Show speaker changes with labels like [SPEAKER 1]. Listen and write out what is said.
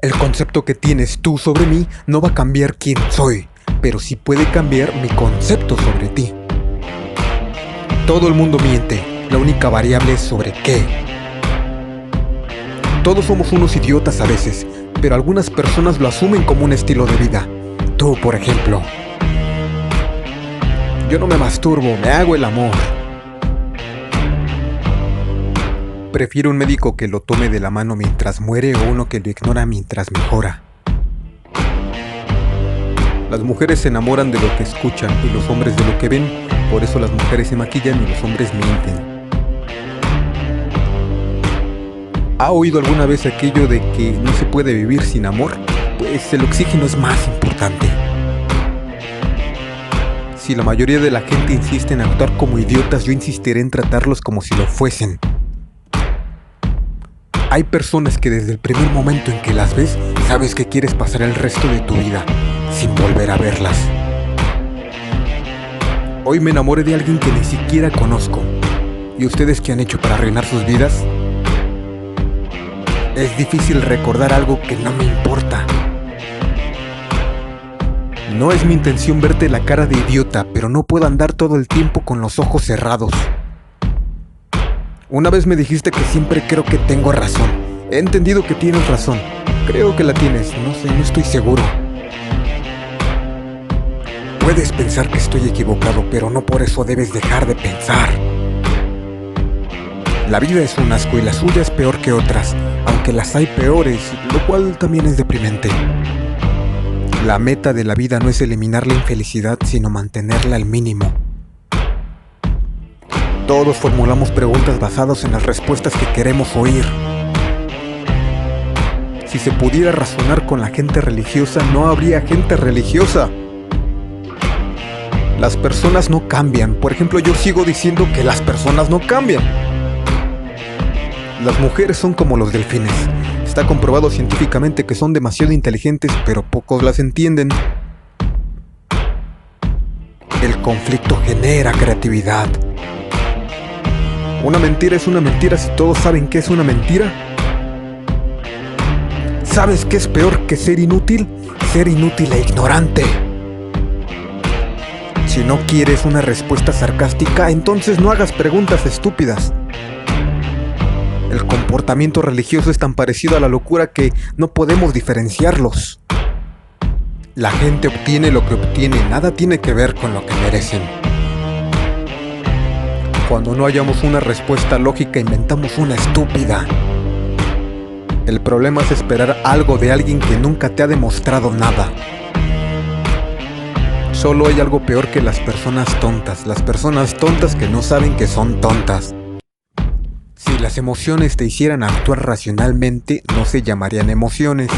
[SPEAKER 1] El concepto que tienes tú sobre mí no va a cambiar quién soy, pero sí puede cambiar mi concepto sobre ti. Todo el mundo miente, la única variable es sobre qué. Todos somos unos idiotas a veces, pero algunas personas lo asumen como un estilo de vida. Tú, por ejemplo. Yo no me masturbo, me hago el amor. Prefiero un médico que lo tome de la mano mientras muere o uno que lo ignora mientras mejora. Las mujeres se enamoran de lo que escuchan y los hombres de lo que ven, por eso las mujeres se maquillan y los hombres mienten. ¿Ha oído alguna vez aquello de que no se puede vivir sin amor? Pues el oxígeno es más importante. Si la mayoría de la gente insiste en actuar como idiotas, yo insistiré en tratarlos como si lo fuesen. Hay personas que desde el primer momento en que las ves, sabes que quieres pasar el resto de tu vida sin volver a verlas. Hoy me enamoré de alguien que ni siquiera conozco. ¿Y ustedes qué han hecho para arruinar sus vidas? Es difícil recordar algo que no me importa. No es mi intención verte la cara de idiota, pero no puedo andar todo el tiempo con los ojos cerrados. Una vez me dijiste que siempre creo que tengo razón. He entendido que tienes razón. Creo que la tienes, no sé, no estoy seguro. Puedes pensar que estoy equivocado, pero no por eso debes dejar de pensar. La vida es un asco y la suya es peor que otras, aunque las hay peores, lo cual también es deprimente. La meta de la vida no es eliminar la infelicidad, sino mantenerla al mínimo. Todos formulamos preguntas basadas en las respuestas que queremos oír. Si se pudiera razonar con la gente religiosa, no habría gente religiosa. Las personas no cambian. Por ejemplo, yo sigo diciendo que las personas no cambian. Las mujeres son como los delfines. Está comprobado científicamente que son demasiado inteligentes, pero pocos las entienden. El conflicto genera creatividad. ¿Una mentira es una mentira si todos saben que es una mentira? ¿Sabes qué es peor que ser inútil? Ser inútil e ignorante. Si no quieres una respuesta sarcástica, entonces no hagas preguntas estúpidas. El comportamiento religioso es tan parecido a la locura que no podemos diferenciarlos. La gente obtiene lo que obtiene, nada tiene que ver con lo que merecen. Cuando no hallamos una respuesta lógica, inventamos una estúpida. El problema es esperar algo de alguien que nunca te ha demostrado nada. Solo hay algo peor que las personas tontas, las personas tontas que no saben que son tontas. Si las emociones te hicieran actuar racionalmente, no se llamarían emociones,